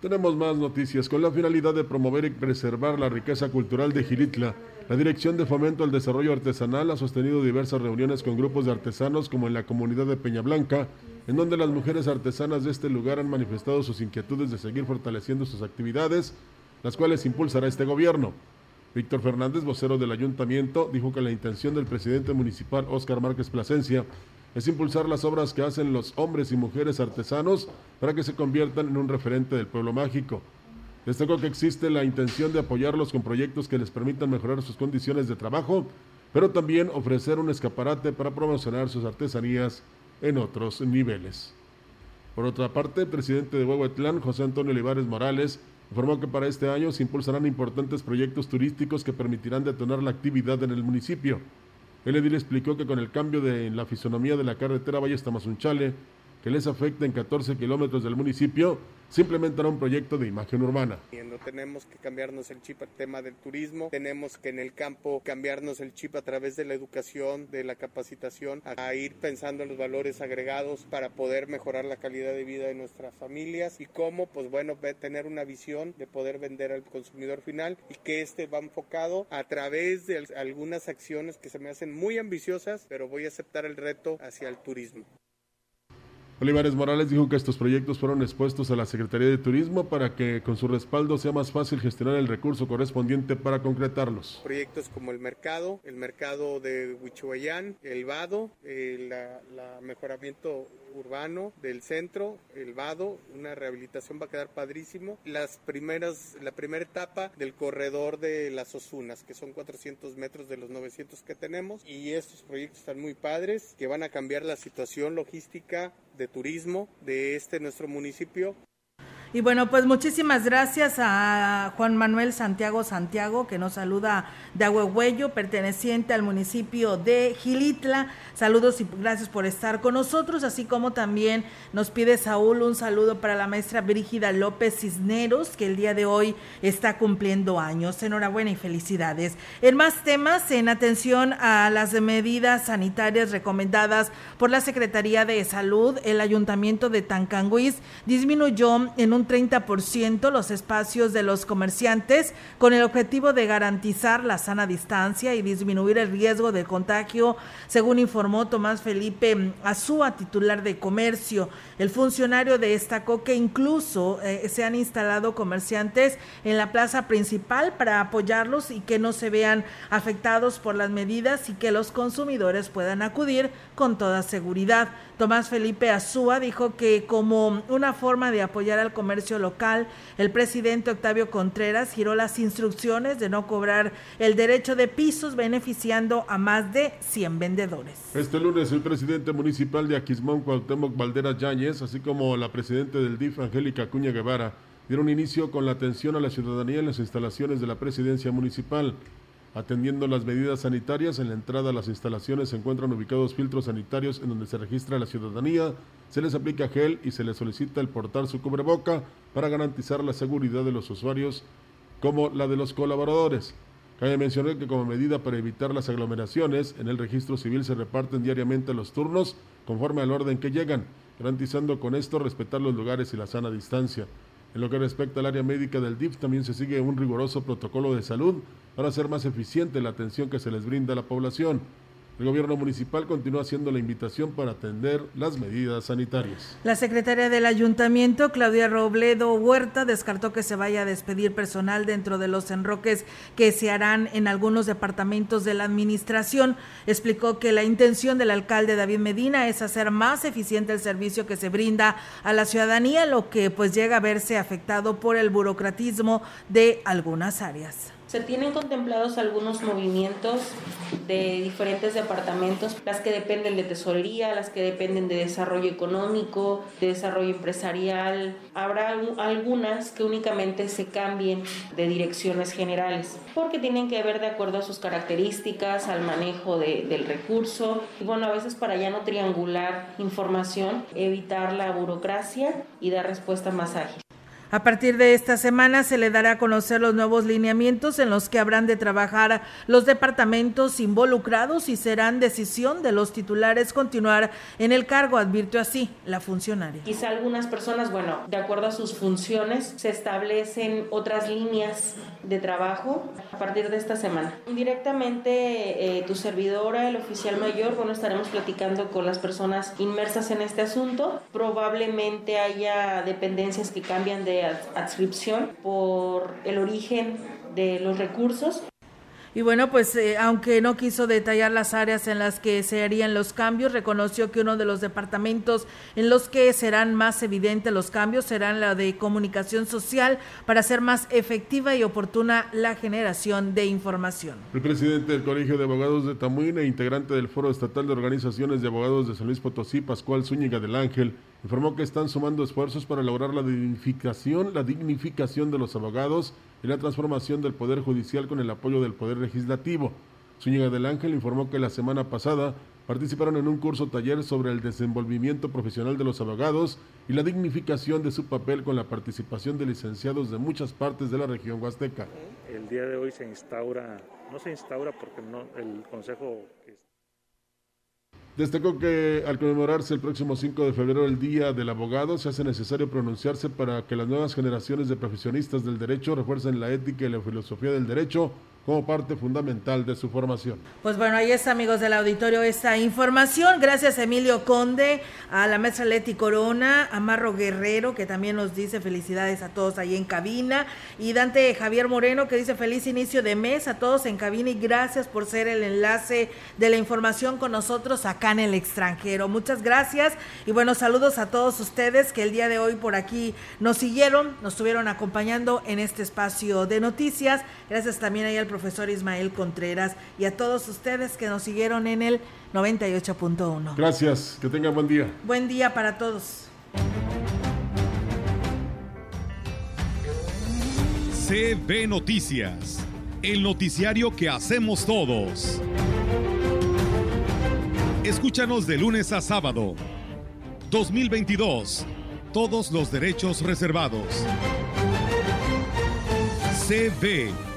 Tenemos más noticias. Con la finalidad de promover y preservar la riqueza cultural de Gilitla, la Dirección de Fomento al Desarrollo Artesanal ha sostenido diversas reuniones con grupos de artesanos como en la comunidad de Peña Blanca, en donde las mujeres artesanas de este lugar han manifestado sus inquietudes de seguir fortaleciendo sus actividades, las cuales impulsará este gobierno. Víctor Fernández, vocero del ayuntamiento, dijo que la intención del presidente municipal Óscar Márquez Plasencia es impulsar las obras que hacen los hombres y mujeres artesanos para que se conviertan en un referente del pueblo mágico. Destacó que existe la intención de apoyarlos con proyectos que les permitan mejorar sus condiciones de trabajo, pero también ofrecer un escaparate para promocionar sus artesanías en otros niveles. Por otra parte, el presidente de Huehuetlán, José Antonio Olivares Morales, informó que para este año se impulsarán importantes proyectos turísticos que permitirán detonar la actividad en el municipio. El edil explicó que con el cambio de la fisonomía de la carretera Valle Tamazunchale, que les afecta en 14 kilómetros del municipio, se implementará un proyecto de imagen urbana. No tenemos que cambiarnos el chip al tema del turismo, tenemos que en el campo cambiarnos el chip a través de la educación, de la capacitación, a ir pensando en los valores agregados para poder mejorar la calidad de vida de nuestras familias y cómo, pues bueno, tener una visión de poder vender al consumidor final y que este va enfocado a través de algunas acciones que se me hacen muy ambiciosas, pero voy a aceptar el reto hacia el turismo. Olivares Morales dijo que estos proyectos fueron expuestos a la Secretaría de Turismo para que con su respaldo sea más fácil gestionar el recurso correspondiente para concretarlos. Proyectos como el mercado, el mercado de Huichuayán, el Vado, el la, mejoramiento urbano del centro, el Vado, una rehabilitación va a quedar padrísimo. Las primeras, la primera etapa del corredor de las Osunas, que son 400 metros de los 900 que tenemos, y estos proyectos están muy padres, que van a cambiar la situación logística de turismo de este nuestro municipio. Y bueno, pues muchísimas gracias a Juan Manuel Santiago Santiago, que nos saluda de Ahuehuello, perteneciente al municipio de Gilitla. Saludos y gracias por estar con nosotros, así como también nos pide Saúl un saludo para la maestra Brígida López Cisneros, que el día de hoy está cumpliendo años. Enhorabuena y felicidades. En más temas, en atención a las medidas sanitarias recomendadas por la Secretaría de Salud, el Ayuntamiento de Tancanguis disminuyó en un 30% los espacios de los comerciantes con el objetivo de garantizar la sana distancia y disminuir el riesgo de contagio, según informó Tomás Felipe Azúa, titular de comercio. El funcionario destacó que incluso eh, se han instalado comerciantes en la plaza principal para apoyarlos y que no se vean afectados por las medidas y que los consumidores puedan acudir con toda seguridad. Tomás Felipe Azúa dijo que como una forma de apoyar al comercio local, el presidente Octavio Contreras giró las instrucciones de no cobrar el derecho de pisos beneficiando a más de 100 vendedores. Este lunes el presidente municipal de Aquismón, Cuauhtémoc Valdera Yáñez, así como la presidenta del DIF, Angélica Cuña Guevara, dieron inicio con la atención a la ciudadanía en las instalaciones de la presidencia municipal. Atendiendo las medidas sanitarias, en la entrada a las instalaciones se encuentran ubicados filtros sanitarios en donde se registra la ciudadanía, se les aplica gel y se les solicita el portar su cubreboca para garantizar la seguridad de los usuarios como la de los colaboradores. Cabe mencionar que como medida para evitar las aglomeraciones, en el registro civil se reparten diariamente los turnos conforme al orden que llegan, garantizando con esto respetar los lugares y la sana distancia. En lo que respecta al área médica del DIF, también se sigue un riguroso protocolo de salud para hacer más eficiente la atención que se les brinda a la población. El gobierno municipal continúa haciendo la invitación para atender las medidas sanitarias. La secretaria del ayuntamiento, Claudia Robledo Huerta, descartó que se vaya a despedir personal dentro de los enroques que se harán en algunos departamentos de la administración. Explicó que la intención del alcalde David Medina es hacer más eficiente el servicio que se brinda a la ciudadanía, lo que pues llega a verse afectado por el burocratismo de algunas áreas. Se tienen contemplados algunos movimientos de diferentes departamentos, las que dependen de tesorería, las que dependen de desarrollo económico, de desarrollo empresarial. Habrá algunas que únicamente se cambien de direcciones generales, porque tienen que ver de acuerdo a sus características, al manejo del recurso. Y bueno, a veces para ya no triangular información, evitar la burocracia y dar respuesta más ágil. A partir de esta semana se le dará a conocer los nuevos lineamientos en los que habrán de trabajar los departamentos involucrados y serán decisión de los titulares continuar en el cargo, advirtió así la funcionaria. Quizá algunas personas, bueno, de acuerdo a sus funciones, se establecen otras líneas de trabajo a partir de esta semana. Directamente eh, tu servidora, el oficial mayor, bueno, estaremos platicando con las personas inmersas en este asunto. Probablemente haya dependencias que cambian de adscripción por el origen de los recursos. Y bueno, pues eh, aunque no quiso detallar las áreas en las que se harían los cambios, reconoció que uno de los departamentos en los que serán más evidentes los cambios serán la de comunicación social para hacer más efectiva y oportuna la generación de información. El presidente del Colegio de Abogados de Tamuín e integrante del Foro Estatal de Organizaciones de Abogados de San Luis Potosí, Pascual Zúñiga del Ángel, informó que están sumando esfuerzos para lograr la dignificación, la dignificación de los abogados y la transformación del Poder Judicial con el apoyo del Poder Legislativo. Zúñiga del Ángel informó que la semana pasada participaron en un curso taller sobre el desenvolvimiento profesional de los abogados y la dignificación de su papel con la participación de licenciados de muchas partes de la región huasteca. El día de hoy se instaura, no se instaura porque el Consejo Destacó que al conmemorarse el próximo 5 de febrero el Día del Abogado, se hace necesario pronunciarse para que las nuevas generaciones de profesionistas del derecho refuercen la ética y la filosofía del derecho como parte fundamental de su formación. Pues bueno, ahí está, amigos del auditorio, esta información. Gracias, Emilio Conde, a la maestra Leti Corona, a Marro Guerrero, que también nos dice felicidades a todos ahí en cabina, y Dante Javier Moreno, que dice feliz inicio de mes a todos en cabina y gracias por ser el enlace de la información con nosotros acá en el extranjero. Muchas gracias y bueno, saludos a todos ustedes que el día de hoy por aquí nos siguieron, nos estuvieron acompañando en este espacio de noticias. Gracias también ahí al profesor Ismael Contreras y a todos ustedes que nos siguieron en el 98.1. Gracias, que tengan buen día. Buen día para todos. CB Noticias, el noticiario que hacemos todos. Escúchanos de lunes a sábado. 2022. Todos los derechos reservados. CB